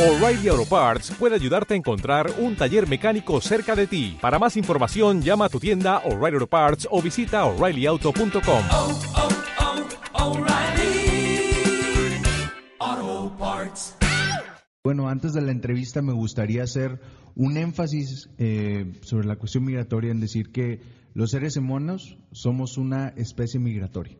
O'Reilly Auto Parts puede ayudarte a encontrar un taller mecánico cerca de ti. Para más información, llama a tu tienda O'Reilly Auto Parts o visita oreillyauto.com. oh, oh, Parts. Bueno, antes de la entrevista me gustaría hacer un énfasis eh, sobre la cuestión migratoria en decir que los seres humanos somos una especie migratoria.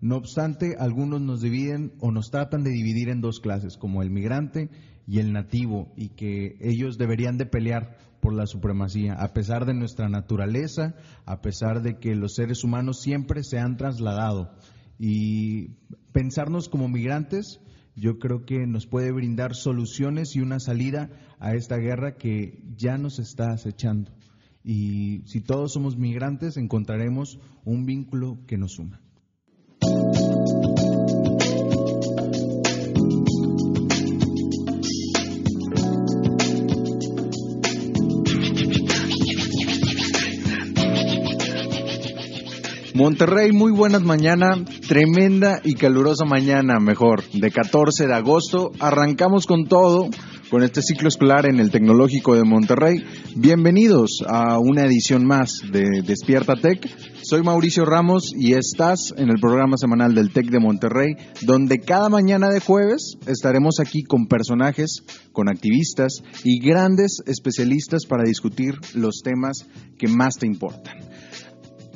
No obstante, algunos nos dividen o nos tratan de dividir en dos clases, como el migrante y el nativo, y que ellos deberían de pelear por la supremacía, a pesar de nuestra naturaleza, a pesar de que los seres humanos siempre se han trasladado. Y pensarnos como migrantes, yo creo que nos puede brindar soluciones y una salida a esta guerra que ya nos está acechando. Y si todos somos migrantes, encontraremos un vínculo que nos una. Monterrey, muy buenas mañanas, tremenda y calurosa mañana, mejor, de 14 de agosto. Arrancamos con todo, con este ciclo escolar en el Tecnológico de Monterrey. Bienvenidos a una edición más de Despierta Tech. Soy Mauricio Ramos y estás en el programa semanal del Tech de Monterrey, donde cada mañana de jueves estaremos aquí con personajes, con activistas y grandes especialistas para discutir los temas que más te importan.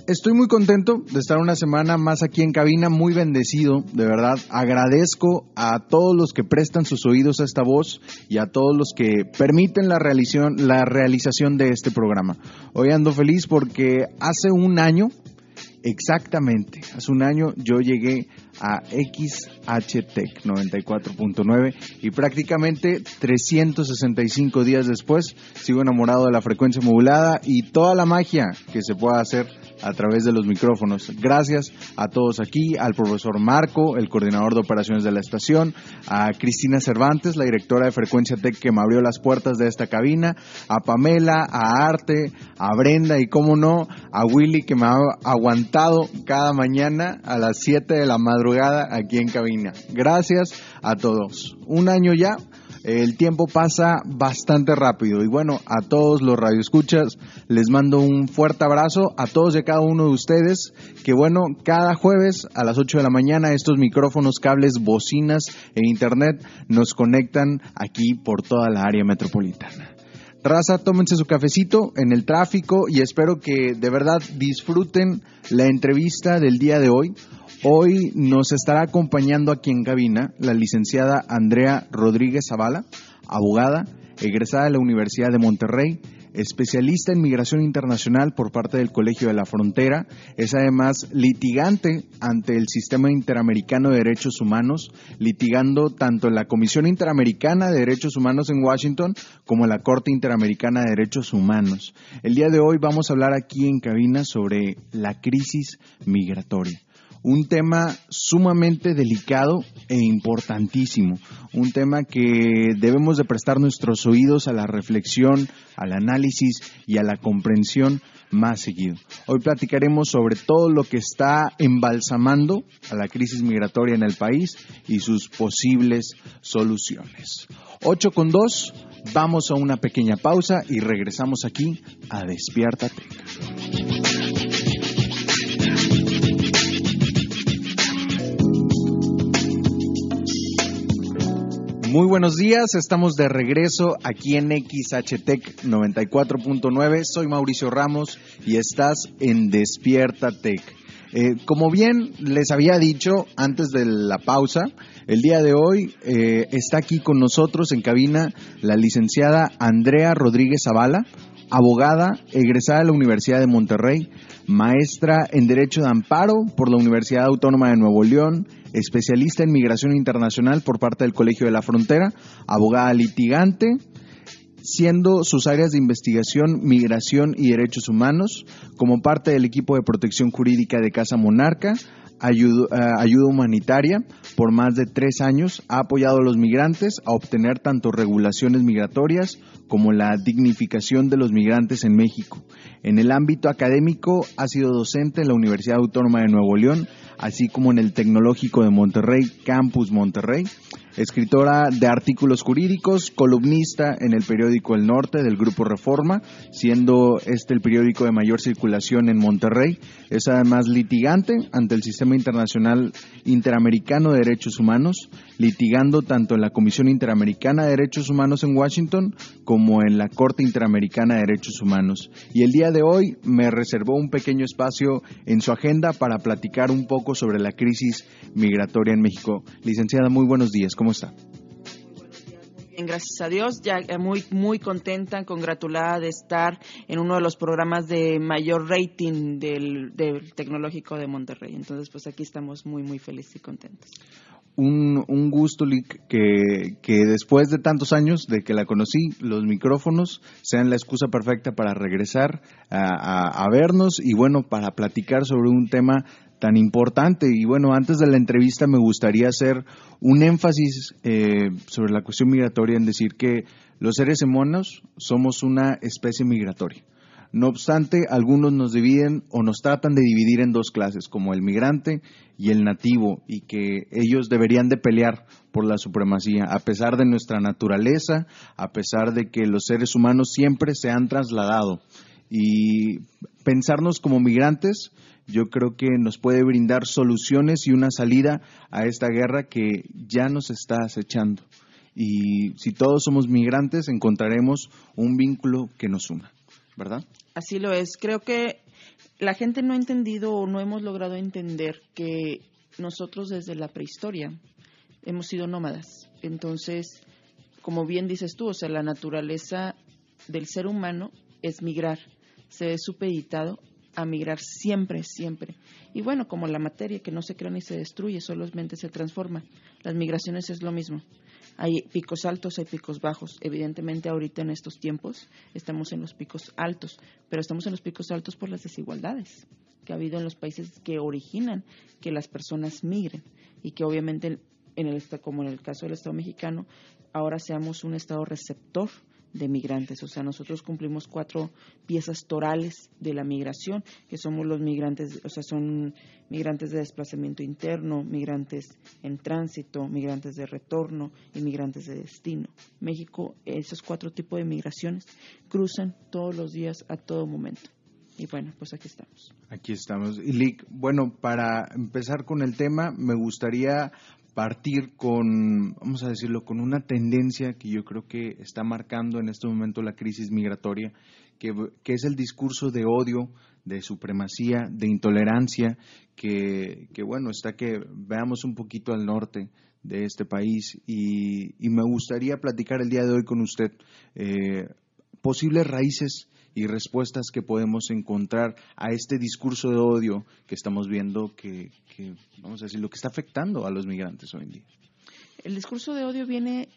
Estoy muy contento de estar una semana más aquí en cabina, muy bendecido, de verdad. Agradezco a todos los que prestan sus oídos a esta voz y a todos los que permiten la realización, la realización de este programa. Hoy ando feliz porque hace un año, exactamente, hace un año yo llegué a XHTech 94.9 y prácticamente 365 días después sigo enamorado de la frecuencia modulada y toda la magia que se pueda hacer a través de los micrófonos. Gracias a todos aquí, al profesor Marco, el coordinador de operaciones de la estación, a Cristina Cervantes, la directora de Frecuencia Tech que me abrió las puertas de esta cabina, a Pamela, a Arte, a Brenda y, cómo no, a Willy que me ha aguantado cada mañana a las 7 de la madrugada aquí en cabina. Gracias a todos. Un año ya el tiempo pasa bastante rápido y bueno, a todos los radioescuchas les mando un fuerte abrazo, a todos y a cada uno de ustedes, que bueno, cada jueves a las 8 de la mañana estos micrófonos, cables, bocinas e internet nos conectan aquí por toda la área metropolitana. Raza, tómense su cafecito en el tráfico y espero que de verdad disfruten la entrevista del día de hoy. Hoy nos estará acompañando aquí en cabina la licenciada Andrea Rodríguez Zavala, abogada, egresada de la Universidad de Monterrey, especialista en migración internacional por parte del Colegio de la Frontera, es además litigante ante el Sistema Interamericano de Derechos Humanos, litigando tanto en la Comisión Interamericana de Derechos Humanos en Washington como en la Corte Interamericana de Derechos Humanos. El día de hoy vamos a hablar aquí en cabina sobre la crisis migratoria un tema sumamente delicado e importantísimo, un tema que debemos de prestar nuestros oídos a la reflexión, al análisis y a la comprensión más seguido. Hoy platicaremos sobre todo lo que está embalsamando a la crisis migratoria en el país y sus posibles soluciones. 8 con 2, vamos a una pequeña pausa y regresamos aquí a Despiértate. Muy buenos días, estamos de regreso aquí en XHTech 94.9. Soy Mauricio Ramos y estás en Despierta Tech. Eh, como bien les había dicho antes de la pausa, el día de hoy eh, está aquí con nosotros en cabina la licenciada Andrea Rodríguez Zavala, abogada, egresada de la Universidad de Monterrey, maestra en Derecho de Amparo por la Universidad Autónoma de Nuevo León, especialista en migración internacional por parte del Colegio de la Frontera, abogada litigante, siendo sus áreas de investigación migración y derechos humanos, como parte del equipo de protección jurídica de Casa Monarca, ayuda, uh, ayuda, humanitaria por más de tres años, ha apoyado a los migrantes a obtener tanto regulaciones migratorias como la dignificación de los migrantes en México. En el ámbito académico ha sido docente en la Universidad Autónoma de Nuevo León, así como en el Tecnológico de Monterrey, Campus Monterrey. Escritora de artículos jurídicos, columnista en el periódico El Norte del Grupo Reforma, siendo este el periódico de mayor circulación en Monterrey. Es además litigante ante el Sistema Internacional Interamericano de Derechos Humanos, litigando tanto en la Comisión Interamericana de Derechos Humanos en Washington como en la Corte Interamericana de Derechos Humanos. Y el día de hoy me reservó un pequeño espacio en su agenda para platicar un poco sobre la crisis migratoria en México. Licenciada, muy buenos días. ¿Cómo está? Gracias a Dios, ya eh, muy muy contenta, congratulada de estar en uno de los programas de mayor rating del, del tecnológico de Monterrey. Entonces, pues aquí estamos muy muy felices y contentos. Un, un gusto, Lick, que, que después de tantos años de que la conocí, los micrófonos sean la excusa perfecta para regresar a, a- a vernos y bueno, para platicar sobre un tema tan importante. Y bueno, antes de la entrevista me gustaría hacer un énfasis eh, sobre la cuestión migratoria en decir que los seres humanos somos una especie migratoria. No obstante, algunos nos dividen o nos tratan de dividir en dos clases, como el migrante y el nativo, y que ellos deberían de pelear por la supremacía, a pesar de nuestra naturaleza, a pesar de que los seres humanos siempre se han trasladado. Y pensarnos como migrantes, yo creo que nos puede brindar soluciones y una salida a esta guerra que ya nos está acechando. Y si todos somos migrantes, encontraremos un vínculo que nos una, ¿verdad? Así lo es. Creo que la gente no ha entendido o no hemos logrado entender que nosotros desde la prehistoria hemos sido nómadas. Entonces, como bien dices tú, o sea, la naturaleza del ser humano es migrar. Se ve supeditado a migrar siempre, siempre. Y bueno, como la materia que no se crea ni se destruye, solamente se transforma. Las migraciones es lo mismo. Hay picos altos, hay picos bajos. Evidentemente ahorita en estos tiempos estamos en los picos altos, pero estamos en los picos altos por las desigualdades que ha habido en los países que originan que las personas migren y que obviamente en el como en el caso del Estado mexicano ahora seamos un estado receptor de migrantes, o sea, nosotros cumplimos cuatro piezas torales de la migración, que somos los migrantes, o sea, son migrantes de desplazamiento interno, migrantes en tránsito, migrantes de retorno y migrantes de destino. México, esos cuatro tipos de migraciones cruzan todos los días a todo momento. Y bueno, pues aquí estamos. Aquí estamos. Y Lick, bueno, para empezar con el tema, me gustaría partir con, vamos a decirlo, con una tendencia que yo creo que está marcando en este momento la crisis migratoria, que, que es el discurso de odio, de supremacía, de intolerancia, que, que bueno, está que veamos un poquito al norte de este país. Y, y me gustaría platicar el día de hoy con usted eh, posibles raíces y respuestas que podemos encontrar a este discurso de odio que estamos viendo que, que, vamos a decir, lo que está afectando a los migrantes hoy en día. El discurso de odio viene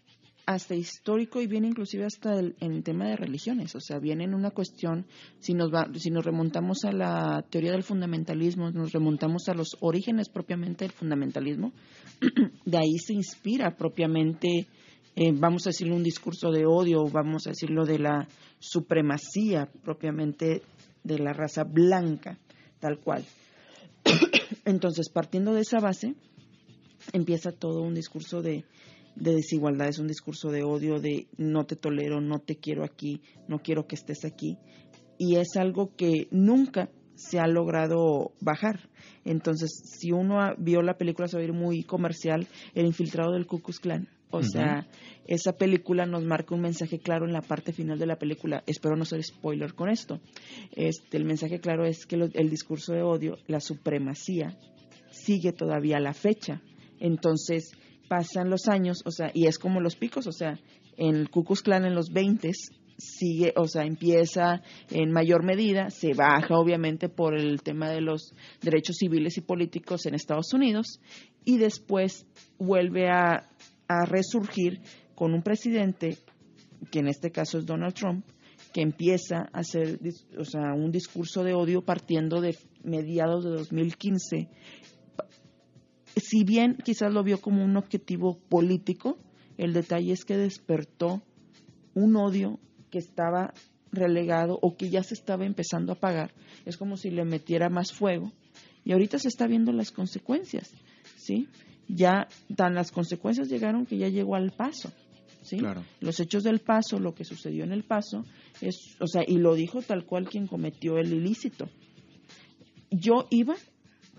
hasta histórico y viene inclusive hasta el, en el tema de religiones, o sea, viene en una cuestión, si nos, va, si nos remontamos a la teoría del fundamentalismo, nos remontamos a los orígenes propiamente del fundamentalismo, de ahí se inspira propiamente, eh, vamos a decirlo, un discurso de odio, vamos a decirlo de la supremacía propiamente de la raza blanca, tal cual. Entonces, partiendo de esa base, empieza todo un discurso de, de desigualdad, es un discurso de odio, de no te tolero, no te quiero aquí, no quiero que estés aquí. Y es algo que nunca se ha logrado bajar. Entonces, si uno vio la película, se va a ir muy comercial, El infiltrado del Ku Klux Klan. O sea, esa película nos marca un mensaje claro en la parte final de la película. Espero no ser spoiler con esto. Este, el mensaje claro es que lo- el discurso de odio, la supremacía, sigue todavía a la fecha. Entonces, pasan los años, o sea, y es como los picos, o sea, en el Ku Klux Klan en los 20 sigue, o sea, empieza en mayor medida, se baja obviamente por el tema de los derechos civiles y políticos en Estados Unidos y después vuelve a, a resurgir con un presidente, que en este caso es Donald Trump, que empieza a hacer o sea, un discurso de odio partiendo de mediados de 2015 si bien quizás lo vio como un objetivo político, el detalle es que despertó un odio que estaba relegado o que ya se estaba empezando a apagar. Es como si le metiera más fuego y ahorita se está viendo las consecuencias, ¿sí? Ya tan las consecuencias llegaron que ya llegó al paso. ¿sí? Claro. Los hechos del paso, lo que sucedió en el paso, es, o sea, y lo dijo tal cual quien cometió el ilícito. Yo iba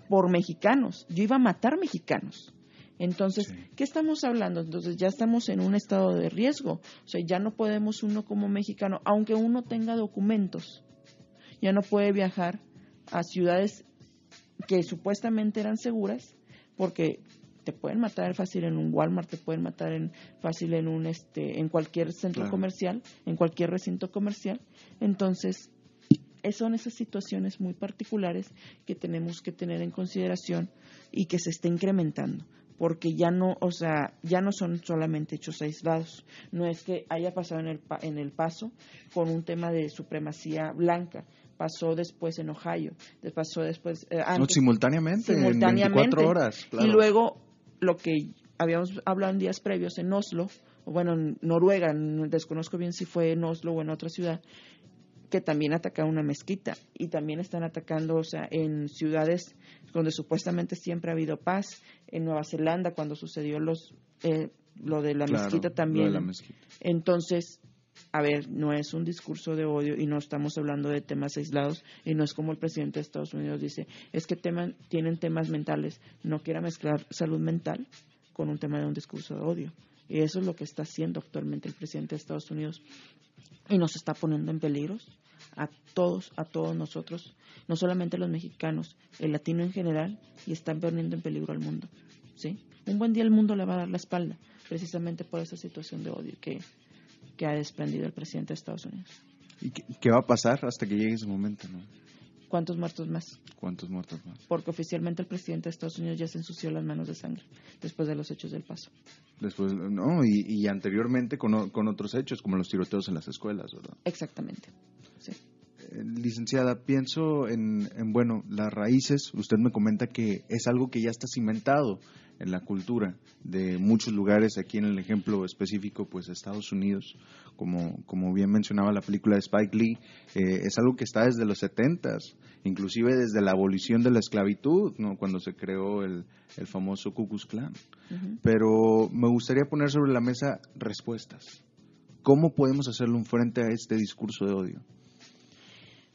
por mexicanos, yo iba a matar mexicanos. Entonces, Sí. ¿qué estamos hablando? Entonces, ya estamos en un estado de riesgo. O sea, ya no podemos uno como mexicano, aunque uno tenga documentos, ya no puede viajar a ciudades que supuestamente eran seguras, porque te pueden matar fácil en un Walmart, te pueden matar en, fácil en un este, en cualquier centro Claro. comercial, en cualquier recinto comercial. Entonces, son esas situaciones muy particulares que tenemos que tener en consideración y que se está incrementando porque ya no, o sea, ya no son solamente hechos aislados. No es que haya pasado en el, en el paso con un tema de supremacía blanca. Pasó después en Ohio, pasó después eh, No, antes, simultáneamente, simultáneamente. en 24 horas. claro. y luego lo que habíamos hablado en días previos en Oslo, bueno, en Noruega, desconozco bien si fue en Oslo o en otra ciudad, que también atacaron una mezquita y también están atacando, o sea, en ciudades donde supuestamente siempre ha habido paz, en Nueva Zelanda cuando sucedió los eh, lo de la Claro, mezquita lo también. de la mezquita. Entonces, a ver, no es un discurso de odio y no estamos hablando de temas aislados y no es como el presidente de Estados Unidos dice, es que teman- tienen temas mentales, no quiera mezclar salud mental con un tema de un discurso de odio. Y eso es lo que está haciendo actualmente el presidente de Estados Unidos y nos está poniendo en peligros a todos, a todos nosotros, no solamente los mexicanos, el latino en general, y están poniendo en peligro al mundo. ¿sí? Un buen día el mundo le va a dar la espalda, precisamente por esa situación de odio que, que ha desprendido el presidente de Estados Unidos. ¿Y qué, qué va a pasar hasta que llegue ese momento? ¿no? ¿Cuántos muertos más? ¿Cuántos muertos más? Porque oficialmente el presidente de Estados Unidos ya se ensució las manos de sangre después de los hechos del paso. Después, no, y, y anteriormente con otros hechos, como los tiroteos en las escuelas, ¿verdad? Exactamente. Licenciada, pienso en, en, bueno, las raíces. Usted me comenta que es algo que ya está cimentado en la cultura de muchos lugares. Aquí en el ejemplo específico, pues Estados Unidos, como, como bien mencionaba la película de Spike Lee, eh, es algo que está desde los setentas, inclusive desde la abolición de la esclavitud, ¿no? Cuando se creó el, el famoso Ku Klux Klan. Pero me gustaría poner sobre la mesa respuestas. ¿Cómo podemos hacerle un frente a este discurso de odio?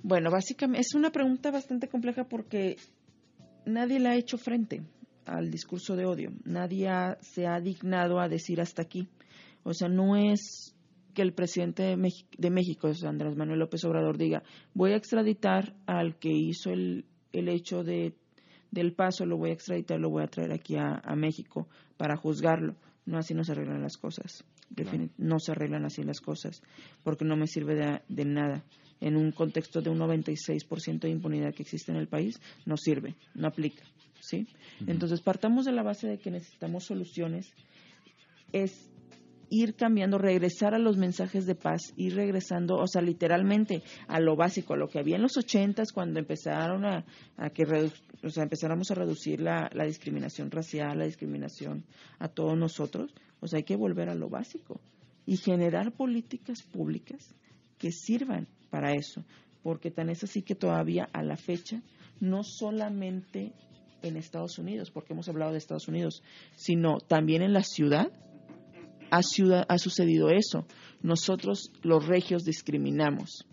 Bueno, básicamente es una pregunta bastante compleja porque nadie le ha hecho frente al discurso de odio. Nadie ha- se ha dignado a decir hasta aquí. O sea, no es que el presidente de, Mex- de México, Andrés Manuel López Obrador, diga, voy a extraditar al que hizo el, el hecho de, del paso, lo voy a extraditar, lo voy a traer aquí a, a México para juzgarlo. No, así no se arreglan las cosas. No se arreglan así las cosas, porque no me sirve de, de nada. En un contexto de un 96% de impunidad que existe en el país, no sirve, no aplica. ¿sí? Entonces, partamos de la base de que necesitamos soluciones. Es ir cambiando, regresar a los mensajes de paz, ir regresando, o sea, literalmente a lo básico, a lo que había en los ochentas cuando empezaron a, a que redu- o sea, empezáramos a reducir la, la discriminación racial, la discriminación a todos nosotros, o sea, hay que volver a lo básico y generar políticas públicas que sirvan para eso, porque tan es así que todavía a la fecha, no solamente en Estados Unidos, porque hemos hablado de Estados Unidos, sino también en la ciudad, ha, ciudad, ha sucedido eso. Nosotros los regios discriminamos,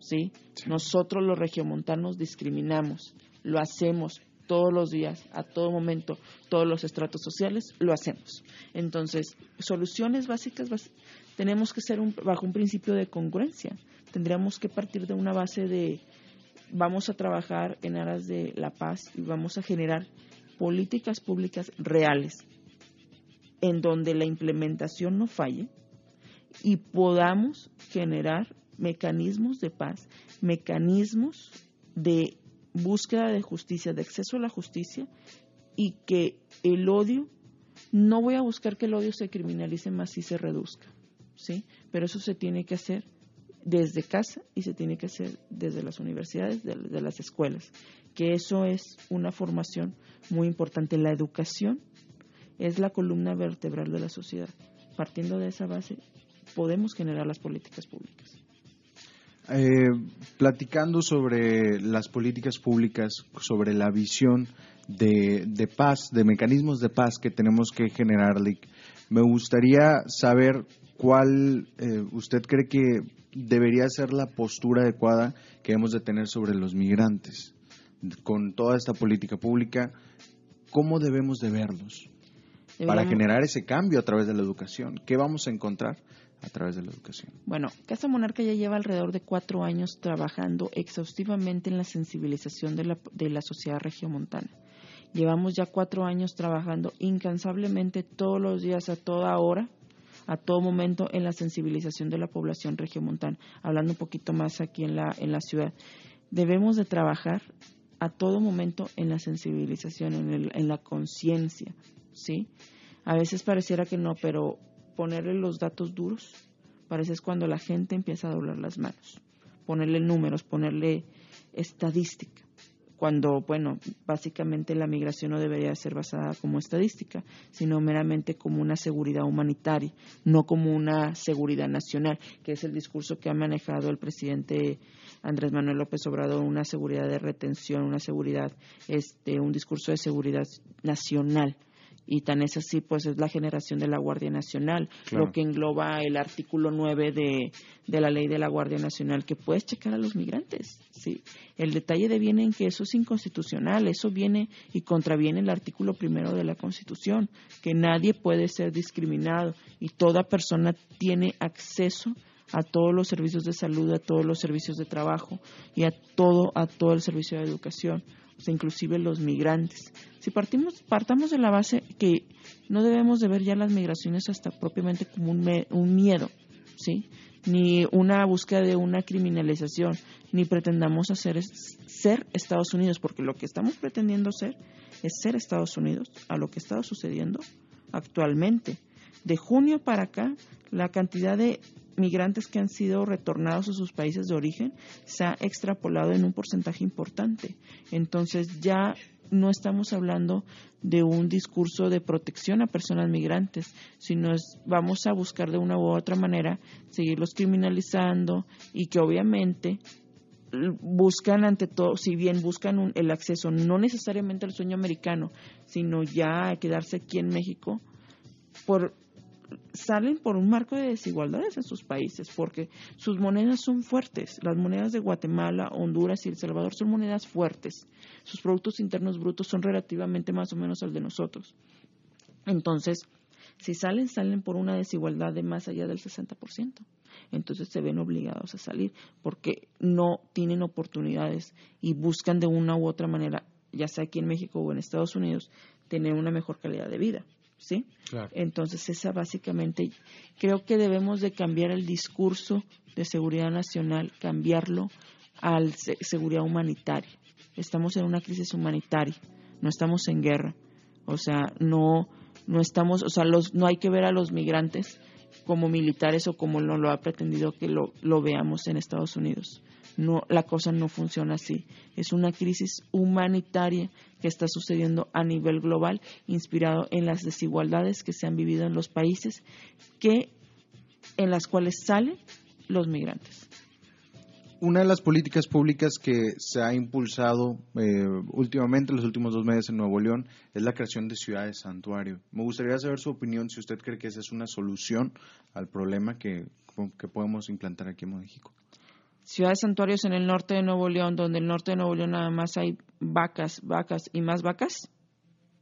¿sí? Nosotros los regiomontanos discriminamos, lo hacemos todos los días, a todo momento, todos los estratos sociales, lo hacemos. Entonces, soluciones básicas tenemos que ser un- bajo un principio de congruencia. Tendríamos que partir de una base de vamos a trabajar en aras de la paz y vamos a generar políticas públicas reales en donde la implementación no falle y podamos generar mecanismos de paz, mecanismos de búsqueda de justicia, de acceso a la justicia y que el odio, no voy a buscar que el odio se criminalice más y se reduzca, ¿sí? Pero eso se tiene que hacer desde casa y se tiene que hacer desde las universidades, de, las escuelas, que eso es una formación muy importante. La educación es la columna vertebral de la sociedad. Partiendo de esa base, podemos generar las políticas públicas. Eh, platicando sobre las políticas públicas, sobre la visión de, paz, de mecanismos de paz que tenemos que generar. Me gustaría saber cuál eh, usted cree que debería ser la postura adecuada que hemos de tener sobre los migrantes. Con toda esta política pública, ¿cómo debemos de verlos? Para generar ese cambio a través de la educación. ¿Qué vamos a encontrar a través de la educación? Bueno, Casa Monarca ya lleva alrededor de cuatro años trabajando exhaustivamente en la sensibilización de la, de la sociedad regiomontana. Llevamos ya cuatro años trabajando incansablemente todos los días, a toda hora, a todo momento en la sensibilización de la población regiomontana. Hablando un poquito más aquí en la, en la ciudad, debemos de trabajar a todo momento en la sensibilización, en, el- en la conciencia, ¿sí? A veces pareciera que no, pero ponerle los datos duros, parece es cuando la gente empieza a doblar las manos. Ponerle números, ponerle estadística. Cuando, bueno, básicamente la migración no debería ser basada como estadística, sino meramente como una seguridad humanitaria, no como una seguridad nacional, que es el discurso que ha manejado el presidente Andrés Manuel López Obrador, una seguridad de retención, una seguridad, este, un discurso de seguridad nacional. Y tan es así, pues es la generación de la Guardia Nacional, Claro. lo que engloba el artículo 9 de, de la ley de la Guardia Nacional, que puedes checar a los migrantes. ¿sí? El detalle de viene en que eso es inconstitucional, eso viene y contraviene el artículo primero de la Constitución, que nadie puede ser discriminado y toda persona tiene acceso a todos los servicios de salud, a todos los servicios de trabajo y a todo, a todo el servicio de educación, inclusive los migrantes. Si partimos, partamos de la base que no debemos de ver ya las migraciones hasta propiamente como un, me- un miedo, ¿sí? Ni una búsqueda de una criminalización, ni pretendamos hacer es- ser Estados Unidos, porque lo que estamos pretendiendo ser es ser Estados Unidos a lo que está sucediendo actualmente. De junio para acá, la cantidad de migrantes que han sido retornados a sus países de origen se ha extrapolado en un porcentaje importante. Entonces ya no estamos hablando de un discurso de protección a personas migrantes, sino es, vamos a buscar de una u otra manera seguirlos criminalizando y que obviamente l- buscan ante todo, si bien buscan un- el acceso no necesariamente al sueño americano, sino ya a quedarse aquí en México, por salen por un marco de desigualdades en sus países, porque sus monedas son fuertes. Las monedas de Guatemala, Honduras y El Salvador son monedas fuertes. Sus productos internos brutos son relativamente más o menos al de nosotros. Entonces, si salen, salen por una desigualdad de más allá del 60%. Entonces se ven obligados a salir porque no tienen oportunidades y buscan de una u otra manera, ya sea aquí en México o en Estados Unidos, tener una mejor calidad de vida. ¿Sí? Claro. Entonces, esa básicamente, creo que debemos de cambiar el discurso de seguridad nacional, cambiarlo al se- seguridad humanitaria. Estamos en una crisis humanitaria, no estamos en guerra. O sea, no, no estamos, o sea, los, no hay que ver a los migrantes como militares o como no lo ha pretendido que lo, lo veamos en Estados Unidos. No, la cosa no funciona así. Es una crisis humanitaria que está sucediendo a nivel global, inspirado en las desigualdades que se han vivido en los países que en las cuales salen los migrantes. Una de las políticas públicas que se ha impulsado eh, últimamente, los últimos dos meses en Nuevo León, es la creación de ciudades santuario. Me gustaría saber su opinión, si usted cree que esa es una solución al problema que, que podemos implantar aquí en México. Ciudades santuarios en el norte de Nuevo León, donde en el norte de Nuevo León nada más hay vacas, vacas y más vacas,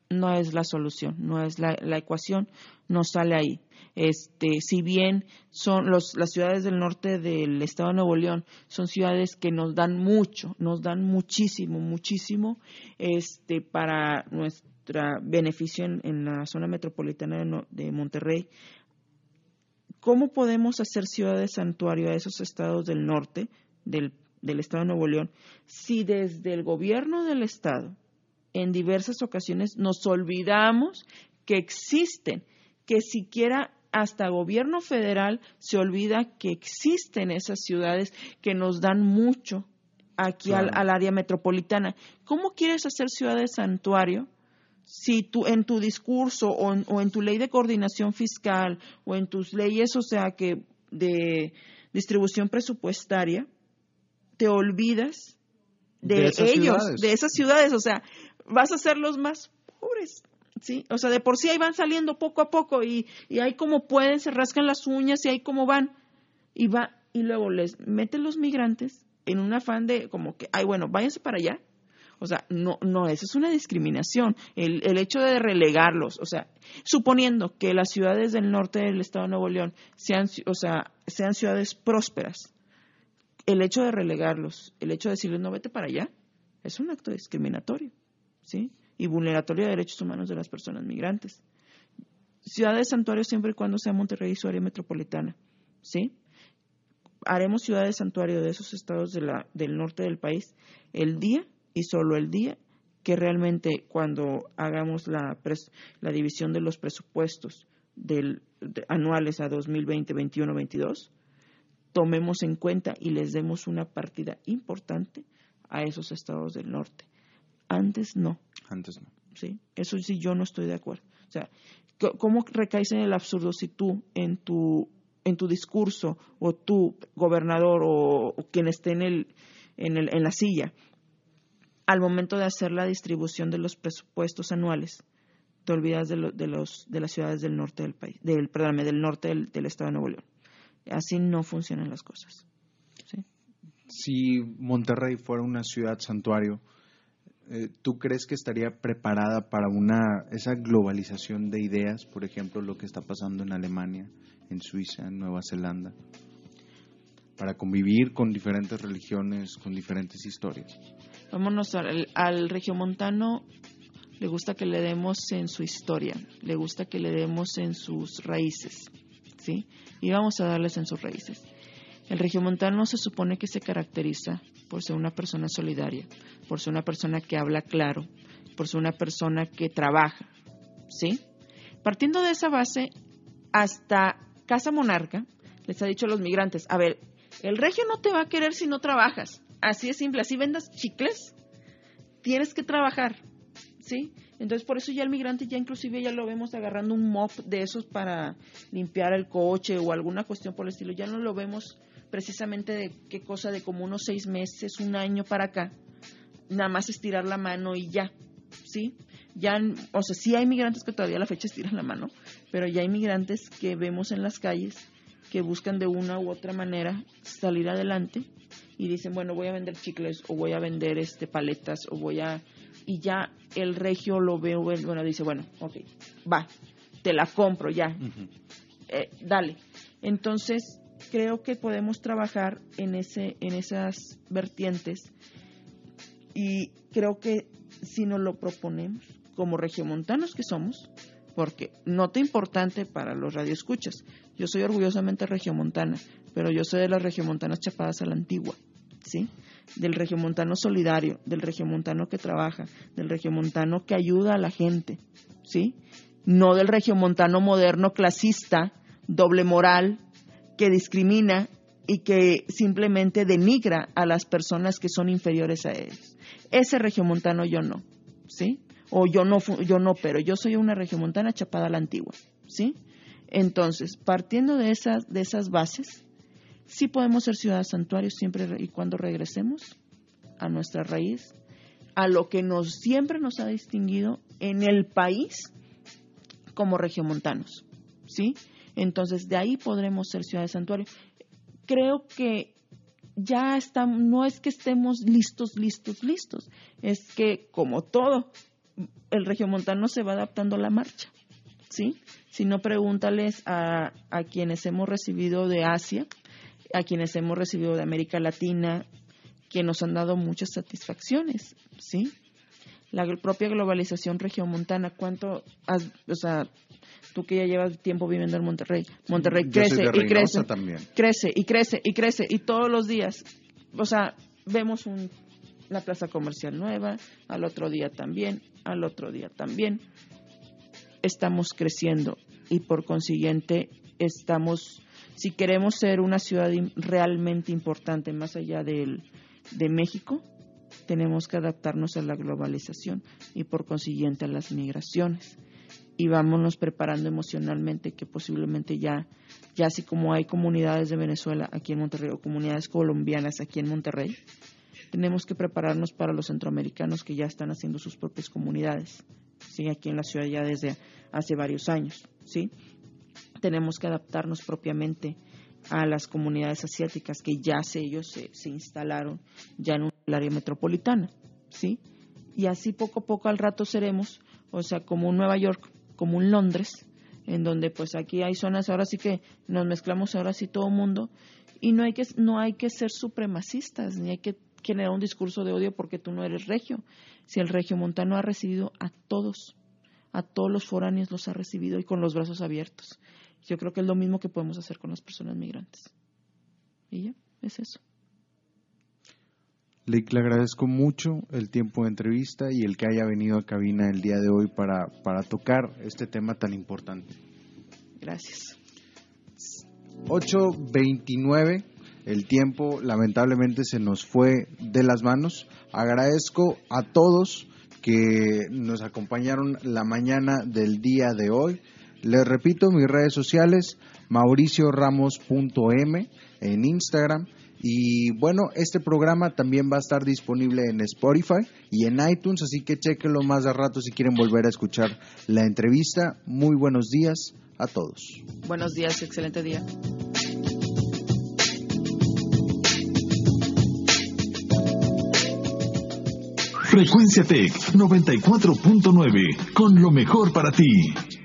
no es la solución, no es la, la ecuación, no sale ahí. Este, si bien son los, las ciudades del norte del estado de Nuevo León, son ciudades que nos dan mucho, nos dan muchísimo, muchísimo, este, para nuestro beneficio en, la zona metropolitana de Monterrey. ¿Cómo podemos hacer ciudades santuario a esos estados del norte, del, del estado de Nuevo León, si desde el gobierno del estado en diversas ocasiones nos olvidamos que existen, que siquiera hasta gobierno federal se olvida que existen esas ciudades que nos dan mucho aquí al, Claro. al área metropolitana. ¿Cómo quieres hacer ciudades santuario si tú en tu discurso o en, o en tu ley de coordinación fiscal o en tus leyes, o sea, que de distribución presupuestaria, te olvidas de, ellos, ciudades. de esas ciudades, o sea, vas a ser los más pobres. ¿Sí? O sea, de por sí ahí van saliendo poco a poco y, y ahí como pueden, se rascan las uñas y ahí como van. Y va, y luego les meten los migrantes en un afán de como que, ay, bueno, váyanse para allá. O sea, no, no, eso es una discriminación. El, el hecho de relegarlos, o sea, suponiendo que las ciudades del norte del estado de Nuevo León sean, o sea, sean ciudades prósperas, el hecho de relegarlos, el hecho de decirles no vete para allá, es un acto discriminatorio, ¿sí? Y vulneratorio de derechos humanos de las personas migrantes. Ciudades santuarios siempre y cuando sea Monterrey su área metropolitana, ¿sí? Haremos ciudades santuario de esos estados de del norte del país el día y solo el día que realmente cuando hagamos la, pres- la división de los presupuestos del, de- anuales a 2020, 21, 22, tomemos en cuenta y les demos una partida importante a esos estados del norte. Antes no, Antes no. ¿sí? Eso sí yo no estoy de acuerdo. O sea, ¿cómo recaes en el absurdo si tú en tu en tu discurso o tú gobernador o, o quien esté en el en el en la silla al momento de hacer la distribución de los presupuestos anuales te olvidas de, lo- de los de las ciudades del norte del país, del del norte del, estado de Nuevo León. Así no funcionan las cosas. Si Monterrey fuera una ciudad santuario, eh, ¿tú crees que estaría preparada para una esa globalización de ideas, por ejemplo, lo que está pasando en Alemania, en Suiza, en Nueva Zelanda, para convivir con diferentes religiones, con diferentes historias? Vámonos al, al regiomontano, le gusta que le demos en su historia, le gusta que le demos en sus raíces, ¿sí? Y vamos a darles en sus raíces. El regiomontano se supone que se caracteriza por ser una persona solidaria, por ser una persona que habla claro, por ser una persona que trabaja, ¿sí? Partiendo de esa base, hasta Casa Monarca les ha dicho a los migrantes, a ver, el regio no te va a querer si no trabajas. Así es simple, así vendas chicles, tienes que trabajar, ¿sí? Entonces por eso ya el migrante ya inclusive ya lo vemos agarrando un mop de esos para limpiar el coche o alguna cuestión por el estilo. Ya no lo vemos precisamente de qué cosa de como unos seis meses, un año para acá. Nada más estirar la mano y ya, ¿sí? Ya, o sea, sí hay migrantes que todavía a la fecha estiran la mano, pero ya hay migrantes que vemos en las calles que buscan de una u otra manera salir adelante y dicen, bueno, voy a vender chicles o voy a vender este paletas o voy a y ya el regio lo veo, bueno, dice, bueno, ok, va, te la compro ya, eh, dale. Entonces, creo que podemos trabajar en ese en esas vertientes y creo que si nos lo proponemos como regiomontanos que somos, porque nota importante para los radioescuchas, yo soy orgullosamente regiomontana, pero yo soy de las regiomontanas chapadas a la antigua, ¿sí? Del regiomontano solidario, del regiomontano que trabaja, del regiomontano que ayuda a la gente, ¿sí? No del regiomontano moderno clasista, doble moral, que discrimina y que simplemente denigra a las personas que son inferiores a ellos. Ese regiomontano yo no, ¿sí? O yo no, yo no, pero yo soy una regiomontana chapada a la antigua, ¿sí? Entonces, partiendo de esas, de esas bases, sí podemos ser ciudades santuarios siempre y cuando regresemos a nuestra raíz, a lo que nos siempre nos ha distinguido en el país como regiomontanos, ¿sí? Entonces, de ahí podremos ser ciudades santuario. Creo que ya estamos, no es que estemos listos, listos, listos, es que como todo, el regiomontano se va adaptando a la marcha, ¿sí? Si no, pregúntales a, a quienes hemos recibido de Asia, a quienes hemos recibido de América Latina, que nos han dado muchas satisfacciones, ¿sí? La propia globalización regiomontana, ¿cuánto has, o sea, tú que ya llevas tiempo viviendo en Monterrey, Monterrey Yo soy crece de y crece, también. crece y crece y crece y todos los días, o sea, vemos un, una plaza comercial nueva, al otro día también, al otro día también. Estamos creciendo y por consiguiente estamos, si queremos ser una ciudad realmente importante más allá del, de México, tenemos que adaptarnos a la globalización y por consiguiente a las migraciones. Y vámonos preparando emocionalmente que posiblemente ya, ya así como hay comunidades de Venezuela aquí en Monterrey o comunidades colombianas aquí en Monterrey, tenemos que prepararnos para los centroamericanos que ya están haciendo sus propias comunidades, ¿sí? aquí en la ciudad ya desde hace varios años. ¿sí? Tenemos que adaptarnos propiamente a las comunidades asiáticas que ya se, ellos se, se instalaron ya en un área metropolitana. ¿sí? Y así poco a poco al rato seremos, o sea, como un Nueva York, como un Londres, en donde pues aquí hay zonas, ahora sí que nos mezclamos ahora sí todo mundo y no hay que no hay que ser supremacistas ni hay que generar un discurso de odio porque tú no eres regio. Si el regio montano ha recibido a todos, a todos los foráneos los ha recibido y con los brazos abiertos. Yo creo que es lo mismo que podemos hacer con las personas migrantes. Y ya, es eso. Le, le agradezco mucho el tiempo de entrevista y el que haya venido a cabina el día de hoy para, para tocar este tema tan importante. Gracias. 8.29, el tiempo lamentablemente se nos fue de las manos. Agradezco a todos que nos acompañaron la mañana del día de hoy. Les repito, mis redes sociales, mauricioramos.m en Instagram. Y bueno, este programa también va a estar disponible en Spotify y en iTunes, así que chequenlo más de rato si quieren volver a escuchar la entrevista. Muy buenos días a todos. Buenos días, excelente día. Frecuencia Tech 94.9, con lo mejor para ti.